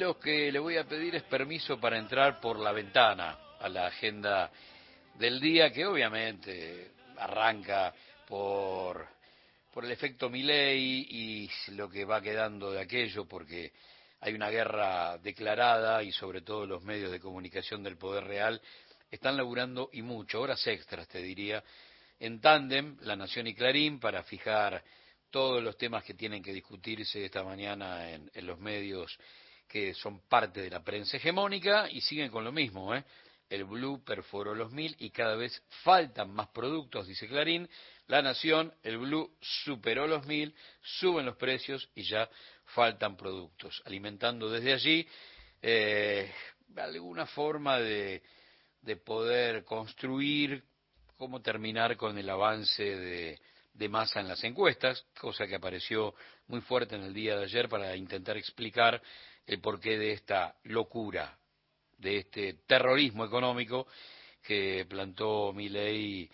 lo que le voy a pedir es permiso para entrar por la ventana a la agenda del día, que obviamente arranca por, por el efecto Milei y lo que va quedando de aquello, porque hay una guerra declarada y sobre todo los medios de comunicación del poder real están laburando y mucho, horas extras te diría, en tándem, La Nación y Clarín, para fijar todos los temas que tienen que discutirse esta mañana en, los medios que son parte de la prensa hegemónica y siguen con lo mismo, ¿eh? El Blue perforó los mil y cada vez faltan más productos, dice Clarín. La Nación, el Blue superó los mil, suben los precios y ya faltan productos, alimentando desde allí eh, alguna forma de, de poder construir cómo terminar con el avance de, de masa en las encuestas, cosa que apareció muy fuerte en el día de ayer para intentar explicar el porqué de esta locura, de este terrorismo económico que plantó Milei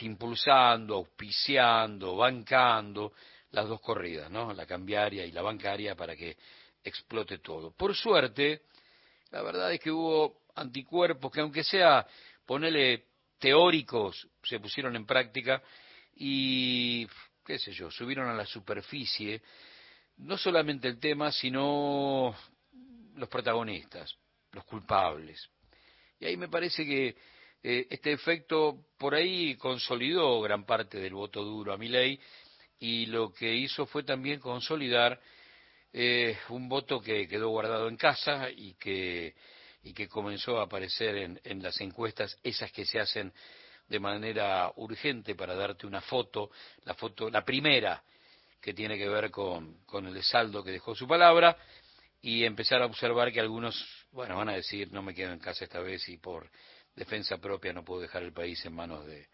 impulsando, auspiciando, bancando las dos corridas, ¿no? La cambiaria y la bancaria para que explote todo. Por suerte, la verdad es que hubo anticuerpos que aunque sea ponerle teóricos se pusieron en práctica y qué sé yo, subieron a la superficie no solamente el tema, sino los protagonistas, los culpables. Y ahí me parece que eh, este efecto por ahí consolidó gran parte del voto duro a mi ley y lo que hizo fue también consolidar eh, un voto que quedó guardado en casa y que y que comenzó a aparecer en, en las encuestas, esas que se hacen de manera urgente para darte una foto, la foto, la primera que tiene que ver con, con el saldo que dejó su palabra, y empezar a observar que algunos, bueno, van a decir, no me quedo en casa esta vez y por defensa propia no puedo dejar el país en manos de,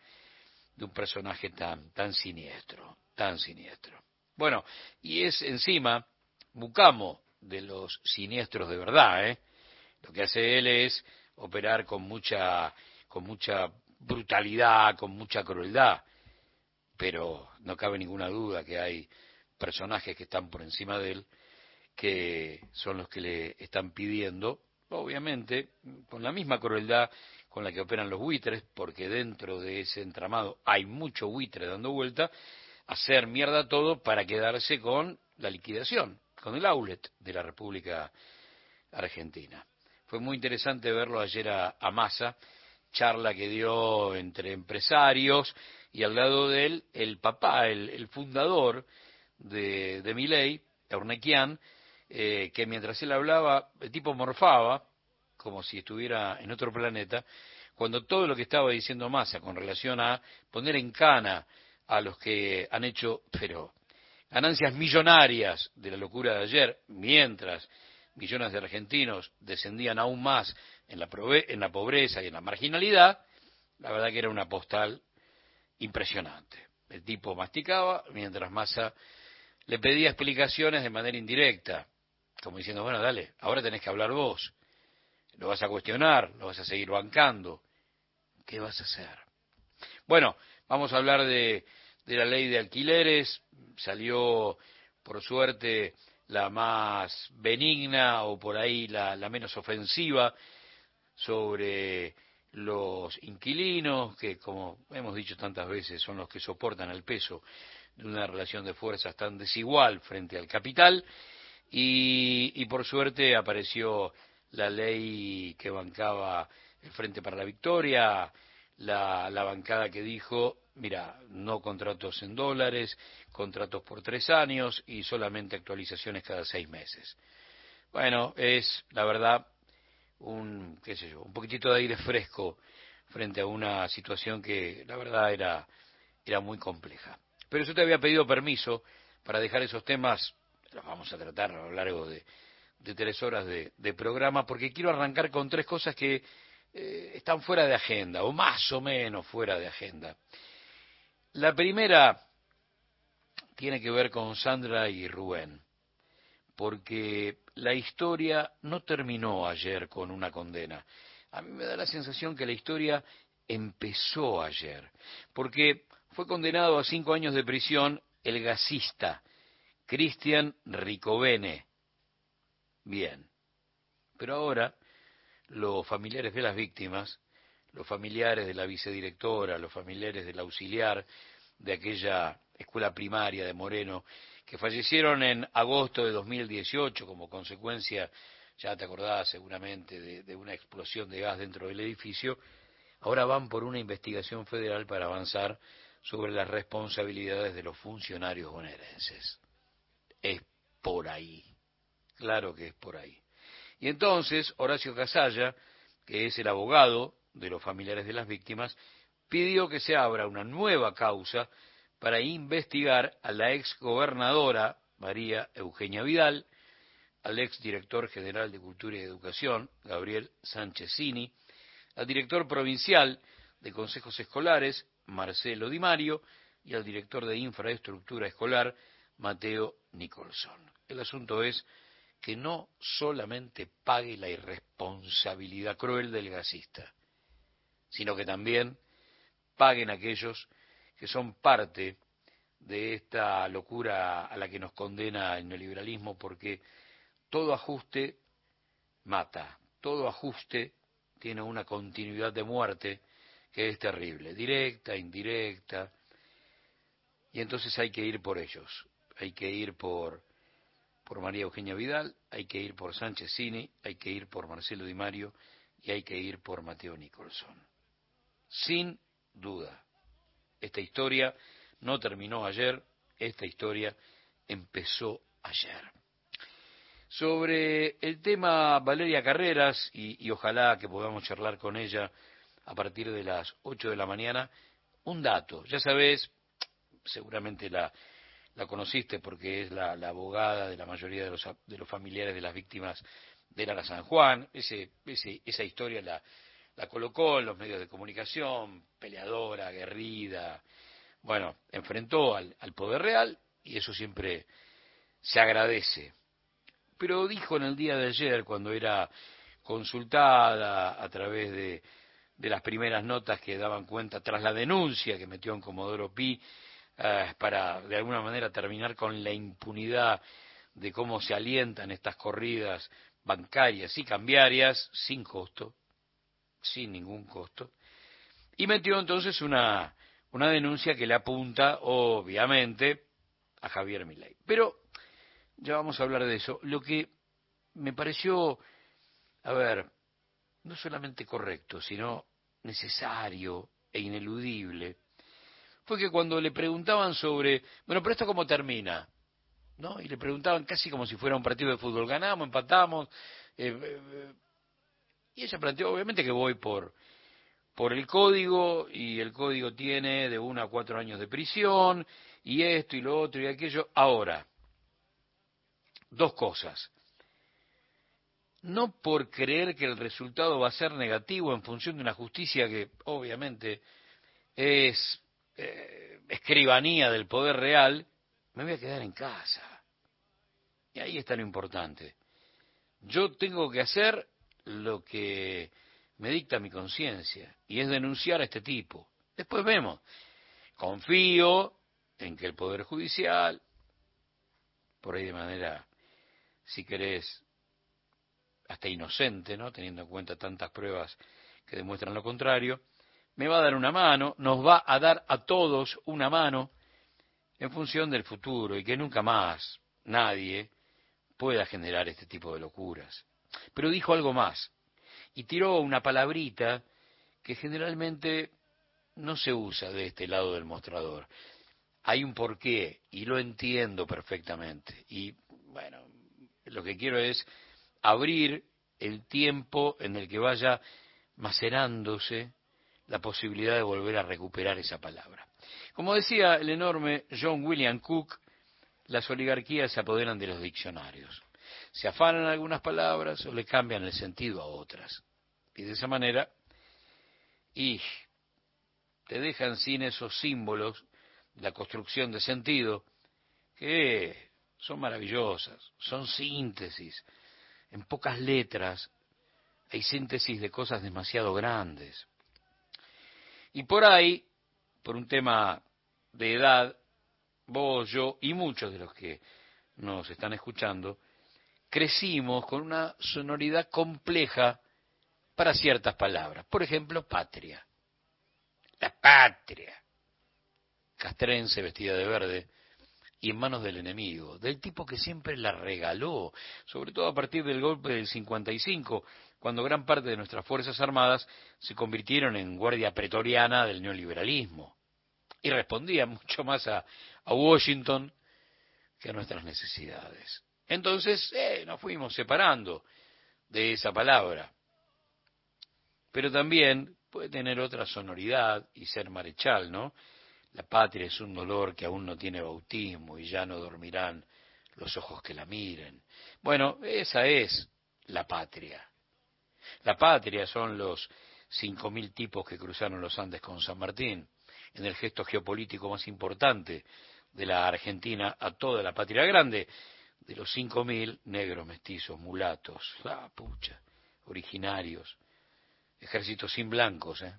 de un personaje tan, tan siniestro, tan siniestro. Bueno, y es encima Bucamo de los siniestros de verdad, ¿eh? Lo que hace él es operar con mucha, con mucha brutalidad, con mucha crueldad, pero no cabe ninguna duda que hay personajes que están por encima de él que son los que le están pidiendo, obviamente, con la misma crueldad con la que operan los buitres, porque dentro de ese entramado hay mucho buitre dando vuelta, hacer mierda todo para quedarse con la liquidación, con el outlet de la República Argentina. Fue muy interesante verlo ayer a, Massa, charla que dio entre empresarios y al lado de él el papá, el, fundador de, de Miley, Ornequian, eh, que mientras él hablaba, el tipo morfaba, como si estuviera en otro planeta, cuando todo lo que estaba diciendo Massa con relación a poner en cana a los que han hecho, pero ganancias millonarias de la locura de ayer, mientras millones de argentinos descendían aún más en la, en la pobreza y en la marginalidad, la verdad que era una postal impresionante. El tipo masticaba mientras Massa le pedía explicaciones de manera indirecta, como diciendo, bueno, dale, ahora tenés que hablar vos, lo vas a cuestionar, lo vas a seguir bancando, ¿qué vas a hacer? Bueno, vamos a hablar de, de la ley de alquileres, salió por suerte la más benigna o por ahí la, menos ofensiva sobre los inquilinos, que como hemos dicho tantas veces son los que soportan el peso de una relación de fuerzas tan desigual frente al capital, y, por suerte apareció la ley que bancaba el Frente para la Victoria, la, la bancada que dijo mira, no contratos en dólares, contratos por tres años y solamente actualizaciones cada seis meses. Bueno, es la verdad un, qué sé yo, un poquitito de aire fresco frente a una situación que la verdad era, era muy compleja. Pero yo te había pedido permiso para dejar esos temas, los vamos a tratar a lo largo de, tres horas de, programa, porque quiero arrancar con tres cosas que eh, están fuera de agenda, o más o menos fuera de agenda. La primera tiene que ver con Sandra y Rubén, porque la historia no terminó ayer con una condena. A mí me da la sensación que la historia empezó ayer, porque fue condenado a cinco años de prisión el gasista Cristian Ricovene, Bien. Pero ahora los familiares de las víctimas, los familiares de la vicedirectora, los familiares del auxiliar de aquella escuela primaria de Moreno, que fallecieron en agosto de 2018 como consecuencia, ya te acordás seguramente, de, una explosión de gas dentro del edificio, ahora van por una investigación federal para avanzar sobre las responsabilidades de los funcionarios bonaerenses. Es por ahí, claro que es por ahí. Y entonces Horacio Casalla, que es el abogado de los familiares de las víctimas, pidió que se abra una nueva causa para investigar a la ex gobernadora María Eugenia Vidal, al ex director general de Cultura y Educación, Gabriel Sánchezini, al director provincial de consejos escolares, Marcelo Di Mario, y al director de infraestructura escolar, Mateo Nicholson. El asunto es que no solamente pague la irresponsabilidad cruel del gasista, sino que también paguen aquellos que son parte de esta locura a la que nos condena el neoliberalismo, porque todo ajuste mata, todo ajuste tiene una continuidad de muerte que es terrible, directa, indirecta, y entonces hay que ir por ellos, hay que ir por por María Eugenia Vidal, hay que ir por Sánchez Cini, hay que ir por Marcelo Di Mario y hay que ir por Mateo Nicholson. Sin duda. Esta historia no terminó ayer, esta historia empezó ayer. Sobre el tema Valeria Carreras, y, y, ojalá que podamos charlar con ella a partir de las 8 de la mañana, un dato. Ya sabes, seguramente la, conociste porque es la, abogada de la mayoría de los, de los, familiares de las víctimas de Lara San Juan. Ese, esa historia la, la colocó en los medios de comunicación, peleadora, aguerrida. Bueno, enfrentó al, al poder real y eso siempre se agradece. Pero dijo en el día de ayer, cuando era consultada a través de, de las primeras notas que daban cuenta tras la denuncia que metió en Comodoro Pi eh, para de alguna manera terminar con la impunidad de cómo se alientan estas corridas bancarias y cambiarias sin costo, sin ningún costo, y metió entonces una, una denuncia que le apunta, obviamente, a Javier Milei. Pero ya vamos a hablar de eso. Lo que me pareció, a ver, no solamente correcto, sino necesario e ineludible, fue que cuando le preguntaban sobre, bueno, pero esto cómo termina, ¿no? Y le preguntaban casi como si fuera un partido de fútbol, ganamos, empatamos, eh, eh, y ella planteó, obviamente que voy por, por el código, y el código tiene de uno a cuatro años de prisión, y esto y lo otro y aquello. Ahora, dos cosas. No por creer que el resultado va a ser negativo en función de una justicia que obviamente es eh, escribanía del poder real, me voy a quedar en casa. Y ahí está lo importante. Yo tengo que hacer lo que me dicta mi conciencia, y es denunciar a este tipo. Después vemos. Confío en que el Poder Judicial, por ahí de manera, si querés, hasta inocente, ¿no? Teniendo en cuenta tantas pruebas que demuestran lo contrario, me va a dar una mano, nos va a dar a todos una mano en función del futuro y que nunca más nadie pueda generar este tipo de locuras. Pero dijo algo más y tiró una palabrita que generalmente no se usa de este lado del mostrador. Hay un porqué y lo entiendo perfectamente. Y bueno, lo que quiero es abrir el tiempo en el que vaya macerándose la posibilidad de volver a recuperar esa palabra. Como decía el enorme John William Cook, las oligarquías se apoderan de los diccionarios. Se afanan algunas palabras o le cambian el sentido a otras. Y de esa manera, y te dejan sin esos símbolos de la construcción de sentido que son maravillosas, son síntesis. En pocas letras hay síntesis de cosas demasiado grandes. Y por ahí, por un tema de edad, vos, yo y muchos de los que nos están escuchando, crecimos con una sonoridad compleja para ciertas palabras. Por ejemplo, patria. La patria. Castrense vestida de verde y en manos del enemigo, del tipo que siempre la regaló, sobre todo a partir del golpe del 55, cuando gran parte de nuestras Fuerzas Armadas se convirtieron en guardia pretoriana del neoliberalismo y respondían mucho más a, a Washington que a nuestras necesidades. Entonces, eh, nos fuimos separando de esa palabra. Pero también puede tener otra sonoridad y ser marechal, ¿no? La patria es un dolor que aún no tiene bautismo y ya no dormirán los ojos que la miren. Bueno, esa es la patria. La patria son los cinco mil tipos que cruzaron los Andes con San Martín, en el gesto geopolítico más importante de la Argentina a toda la patria grande, de los cinco mil negros, mestizos, mulatos, la pucha, originarios, ejércitos sin blancos, ¿eh?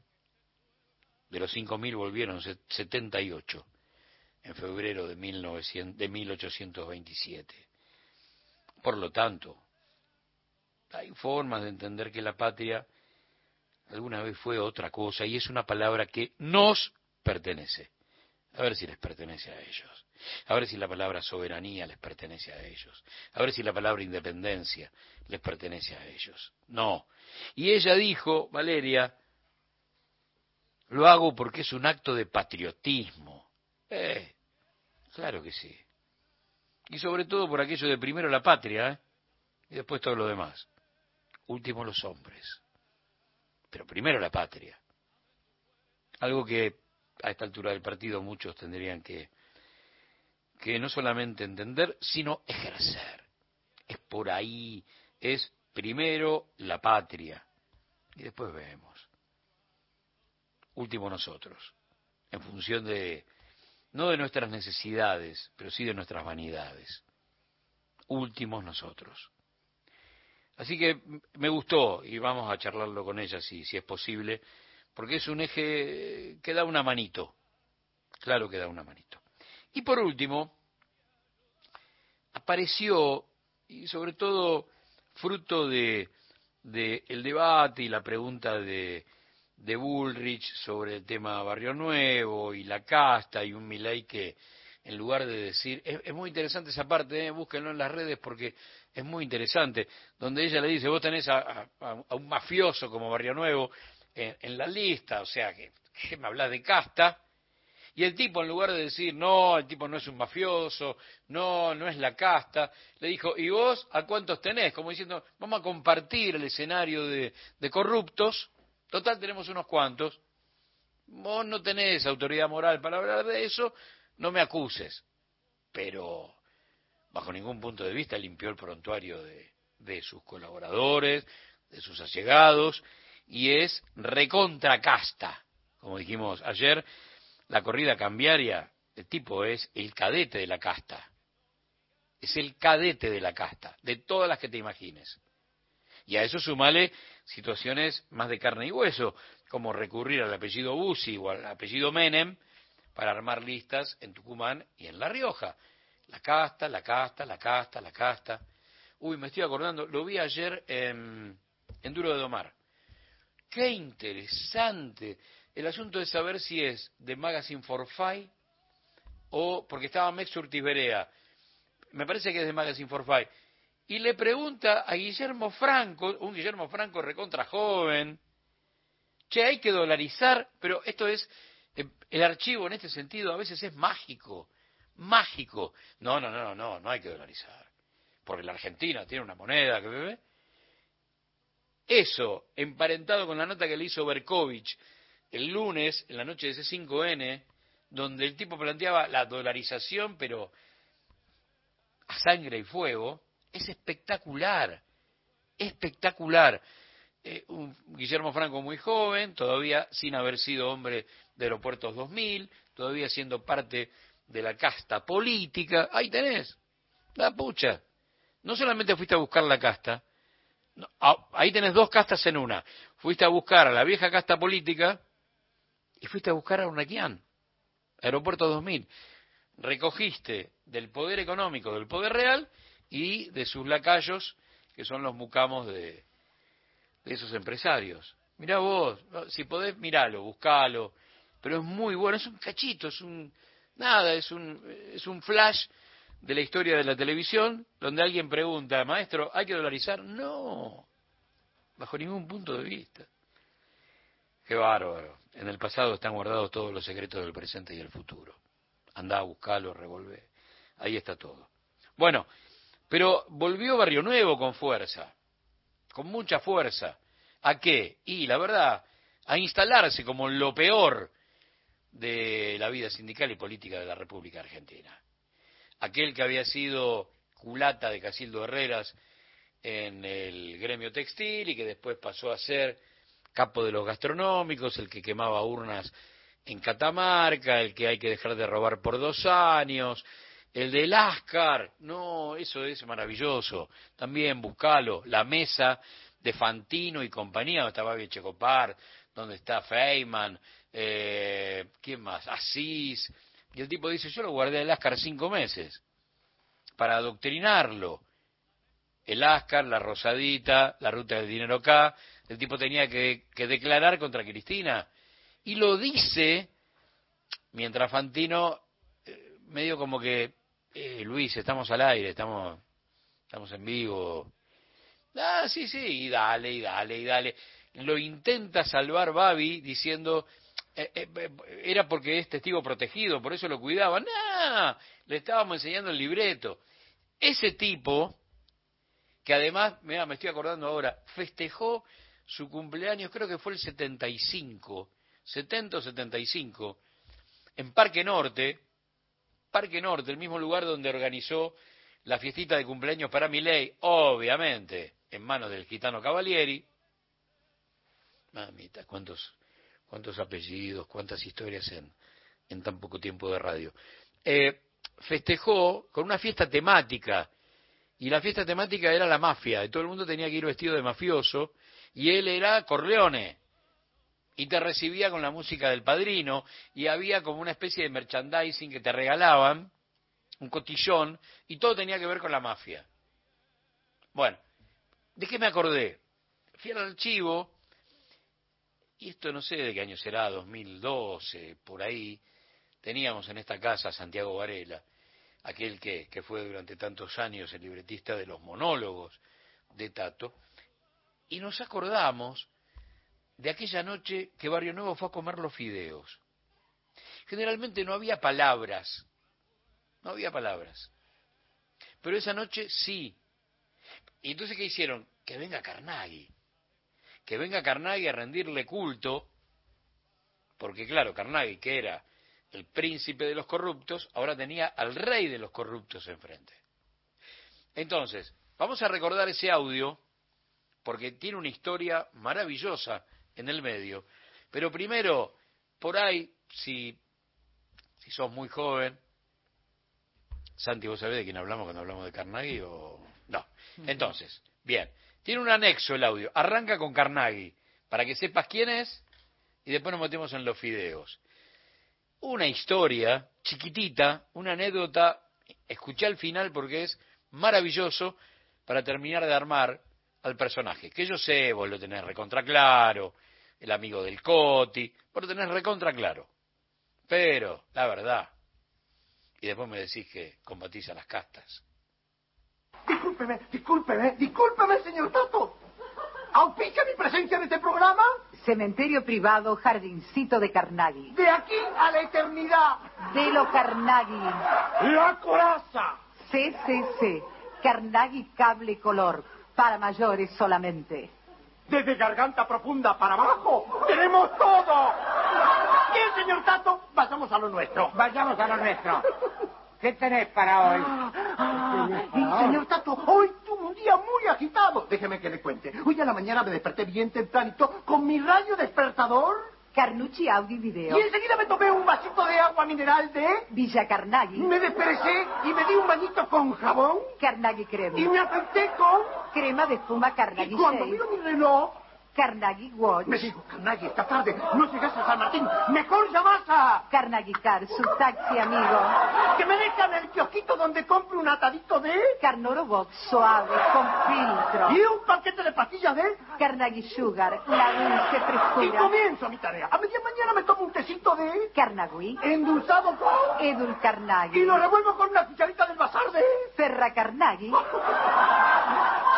De los cinco mil volvieron 78 en febrero de, 1900, de 1827. Por lo tanto, hay formas de entender que la patria alguna vez fue otra cosa y es una palabra que nos pertenece. A ver si les pertenece a ellos. A ver si la palabra soberanía les pertenece a ellos. A ver si la palabra independencia les pertenece a ellos. No. Y ella dijo, Valeria, lo hago porque es un acto de patriotismo. Eh, claro que sí. Y sobre todo por aquello de primero la patria, ¿eh? y después todo lo demás. Último los hombres. Pero primero la patria. Algo que a esta altura del partido muchos tendrían que, que no solamente entender, sino ejercer. Es por ahí, es primero la patria. Y después vemos. Último nosotros. En función de, no de nuestras necesidades, pero sí de nuestras vanidades. Últimos nosotros. Así que me gustó y vamos a charlarlo con ella si, si es posible, porque es un eje que da una manito, claro que da una manito. Y por último, apareció, y sobre todo fruto de, de el debate y la pregunta de, de Bullrich sobre el tema Barrio Nuevo y la casta y un Milei que en lugar de decir, es, muy interesante esa parte, ¿eh? búsquenlo en las redes porque es muy interesante, donde ella le dice, vos tenés a, un mafioso como Barrio Nuevo en, la lista, o sea, que, me hablas de casta, y el tipo, en lugar de decir, no, el tipo no es un mafioso, no, no es la casta, le dijo, ¿y vos a cuántos tenés? Como diciendo, vamos a compartir el escenario de, corruptos, total tenemos unos cuantos, vos no tenés autoridad moral para hablar de eso, no me acuses. Pero, bajo ningún punto de vista, limpió el prontuario de, sus colaboradores, de sus allegados, y es recontra casta. Como dijimos ayer, la corrida cambiaria, el tipo es el cadete de la casta. Es el cadete de la casta, de todas las que te imagines. Y a eso sumale situaciones más de carne y hueso, como recurrir al apellido Bussi o al apellido Menem, para armar listas en Tucumán y en La Rioja. La casta, la casta, la casta, la casta. Uy, me estoy acordando, lo vi ayer en, en Duro de Domar. Qué interesante. El asunto de saber si es de Magazine for Five o porque estaba Mex Urtiz Me parece que es de Magazine for Five. Y le pregunta a Guillermo Franco, un Guillermo Franco recontra joven, che, hay que dolarizar, pero esto es el archivo en este sentido a veces es mágico, mágico. No, no, no, no, no hay que dolarizar. Porque la Argentina tiene una moneda que bebe. Eso, emparentado con la nota que le hizo Berkovich el lunes, en la noche de C5N, donde el tipo planteaba la dolarización, pero a sangre y fuego, es espectacular, espectacular. Eh, un Guillermo Franco muy joven, todavía sin haber sido hombre de Aeropuertos 2000, todavía siendo parte de la casta política. Ahí tenés, la pucha. No solamente fuiste a buscar la casta, ahí tenés dos castas en una. Fuiste a buscar a la vieja casta política fuiste a buscar a Urnequian, Aeropuerto 2000. Recogiste del poder económico, del poder real, y de sus lacayos, que son los mucamos de, esos empresarios. Mirá vos, si podés, miralo, buscalo, pero es muy bueno, es un cachito, es un, nada, es un, es un flash de la historia de la televisión, donde alguien pregunta, maestro, ¿hay que dolarizar? No, bajo ningún punto de vista. Qué bárbaro. En el pasado están guardados todos los secretos del presente y el futuro. Andá, buscalo, revolvé. Ahí está todo. Bueno, pero volvió Barrio Nuevo con fuerza, con mucha fuerza. ¿A qué? Y la verdad, a instalarse como lo peor de la vida sindical y política de la República Argentina. Aquel que había sido culata de Casildo Herreras en el gremio textil y que después pasó a ser capo de los gastronómicos, el que quemaba urnas en Catamarca, el que hay que dejar de robar por dos años, el del Ascar, no, eso es maravilloso, también buscalo, la mesa de Fantino y compañía, donde está Babi Checopar, donde está Feynman, eh, ¿quién más? Asís, y el tipo dice, yo lo guardé el Ascar cinco meses, para adoctrinarlo, el Ascar, la Rosadita, la ruta del dinero acá, el tipo tenía que, declarar contra Cristina. Y lo dice mientras Fantino, eh, medio como que, eh, Luis, estamos al aire, estamos, estamos en vivo. Ah, sí, sí, y dale, y dale, y dale. Lo intenta salvar Babi diciendo, eh, era porque es testigo protegido, por eso lo cuidaban. No, le estábamos enseñando el libreto. Ese tipo, que además, mira, me estoy acordando ahora, festejó su cumpleaños, creo que fue el 75, 70 o 75, en Parque Norte, Parque Norte, el mismo lugar donde organizó la fiestita de cumpleaños para Miley, obviamente, en manos del gitano Cavalieri. Mamita, cuántos, cuántos apellidos, cuántas historias en, tan poco tiempo de radio. Eh, festejó con una fiesta temática, y la fiesta temática era la mafia, y todo el mundo tenía que ir vestido de mafioso, y él era Corleone y te recibía con la música del padrino y había como una especie de merchandising que te regalaban, un cotillón, y todo tenía que ver con la mafia. Bueno, ¿de qué me acordé? Fui al archivo, y esto no sé de qué año será, 2012, por ahí, teníamos en esta casa a Santiago Varela, aquel que, que fue durante tantos años el libretista de los monólogos de Tato, y nos acordamos de aquella noche que Barrio Nuevo fue a comer los fideos. Generalmente no había palabras, no había palabras. Pero esa noche sí. Y entonces, ¿qué hicieron? Que venga Carnaghi. Que venga Carnaghi a rendirle culto, porque claro, Carnaghi, que era el príncipe de los corruptos, ahora tenía al rey de los corruptos enfrente. Entonces, vamos a recordar ese audio porque tiene una historia maravillosa en el medio. Pero primero, por ahí, si, si sos muy joven, Santi, ¿vos sabés de quién hablamos cuando hablamos de Carnaghi o no? Entonces, bien, tiene un anexo el audio. Arranca con Carnaghi, para que sepas quién es, y después nos metemos en los fideos. Una historia chiquitita, una anécdota, escuché al final porque es maravilloso para terminar de armar al personaje. Que yo sé, vos lo tenés recontra claro, el amigo del Coti, vos lo tenés recontra claro. Pero, la verdad, y después me decís que combatís a las castas. Discúlpeme, discúlpeme, discúlpeme, señor Tato. ¿Auspicia mi presencia en este programa? Cementerio privado, jardincito de Carnaghi. De aquí a la eternidad. De lo Carnaghi. La coraza. CCC. Carnaghi Cable Color para mayores solamente. Desde garganta profunda para abajo, tenemos todo. Bien, señor Tato, vayamos a lo nuestro. Vayamos a lo nuestro. ¿Qué tenés para hoy? Ah, señor Tato, hoy tuve un día muy agitado. Déjeme que le cuente. Hoy a la mañana me desperté bien tempranito con mi rayo despertador Carnucci Audio Video. Y enseguida me tomé un vasito de agua mineral de... Villa Carnaghi. Me desperecé y me di un bañito con jabón. Carnaghi Crema. Y me afecté con... Crema de espuma Carnaghi Y cuando miro mi reloj, Carnegie Watch. Me digo, Carnaghi, esta tarde no llegas a San Martín. Mejor llamás a... Carnegie Car, su taxi amigo. Que me dejan el kiosquito donde compre un atadito de... Carnoro Box, suave, con filtro. Y un paquete de pastillas de... Carnegie Sugar, la dulce Y frescura. comienzo mi tarea. A media mañana me tomo un tecito de... Carnegie, Endulzado con... Edul Y Carnegie. lo revuelvo con una cucharita del bazar de... Ferra Carnegie.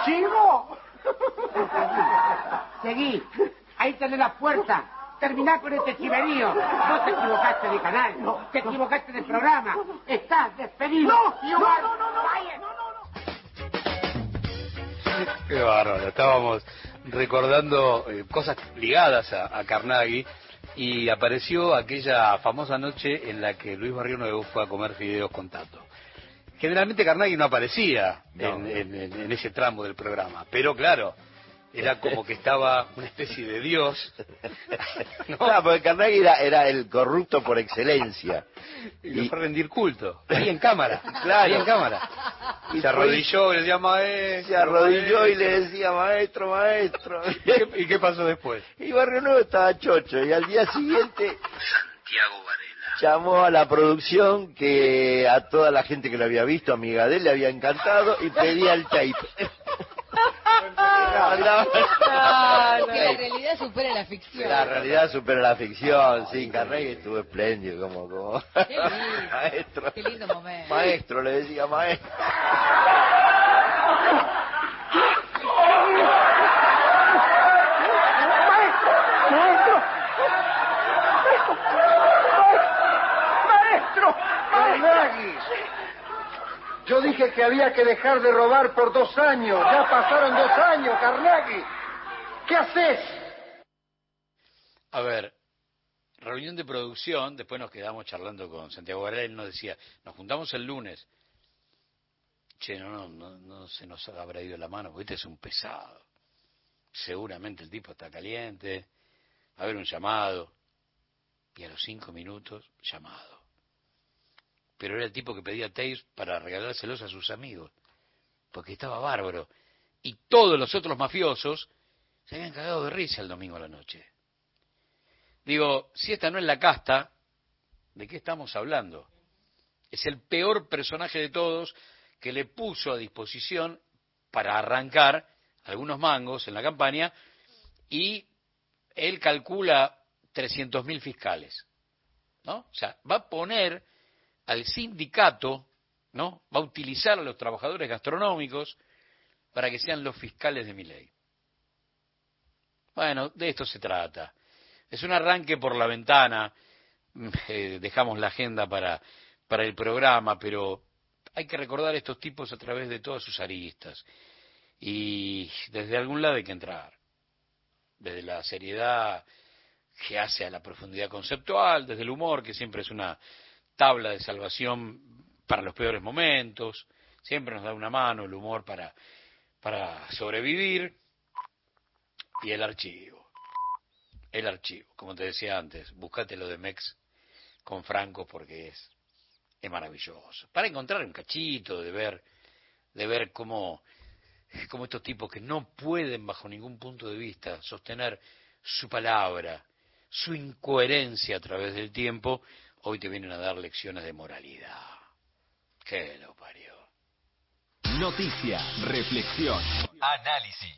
¡Sigo! Seguí. Ahí tenés la puerta. Terminá con este chiverío. No te equivocaste de canal. No. Te equivocaste de programa. Estás despedido. ¡No! ¡No, no, no, no! Qué bárbaro. Estábamos recordando eh, cosas ligadas a, a Carnegie y apareció aquella famosa noche en la que Luis Barrio Nuevo fue a comer fideos con Tato. Generalmente Carnegie no aparecía en, en- en- en ese tramo del programa, pero claro, era como que estaba una especie de dios. ¿no? Claro, porque Carnegie era, era el corrupto por excelencia. Y le fue a rendir culto. Ahí en cámara. Claro. Ahí en cámara. Y Se arrodilló y le decía maestro. Se arrodilló maestro". y le decía, maestro, maestro. ¿Y qué, y qué pasó después? Y Barrio Nuevo estaba chocho y al día siguiente Santiago Varela. llamó a la producción que a toda la gente que lo había visto, amiga de él, le había encantado y pedía el tape. Que la realidad supera la ficción. La realidad supera la ficción, sí, Carnegie estuvo espléndido como, como Qué maestro. Qué lindo momento. Maestro, le decía. ¡Maestro! Yo dije que había que dejar de robar por dos años. Ya pasaron dos años, Carnegie. ¿Qué haces? A ver, reunión de producción, después nos quedamos charlando con Santiago Varela, nos decía, nos juntamos el lunes. Che, no, no, no, no se nos habrá ido la mano, porque este es un pesado. Seguramente el tipo está caliente, a haber un llamado. Y a los cinco minutos, llamado. Pero era el tipo que pedía tapes para regalárselos a sus amigos, porque estaba bárbaro. Y todos los otros mafiosos se habían cagado de risa el domingo a la noche. Digo, si esta no es la casta, ¿de qué estamos hablando? Es el peor personaje de todos que le puso a disposición para arrancar algunos mangos en la campaña y él calcula 300.000 fiscales. ¿No? O sea, va a poner al sindicato, ¿no? Va a utilizar a los trabajadores gastronómicos para que sean los fiscales de mi ley. Bueno, de esto se trata. Es un arranque por la ventana, eh, dejamos la agenda para, para el programa, pero hay que recordar a estos tipos a través de todas sus aristas. Y desde algún lado hay que entrar. Desde la seriedad que hace a la profundidad conceptual, desde el humor, que siempre es una tabla de salvación para los peores momentos, siempre nos da una mano el humor para, para sobrevivir, y el archivo. El archivo, como te decía antes, buscate lo de Mex con Franco porque es, es maravilloso. Para encontrar un cachito, de ver, de ver cómo, cómo estos tipos que no pueden bajo ningún punto de vista sostener su palabra, su incoherencia a través del tiempo, hoy te vienen a dar lecciones de moralidad. Que lo parió. Noticia, reflexión, análisis.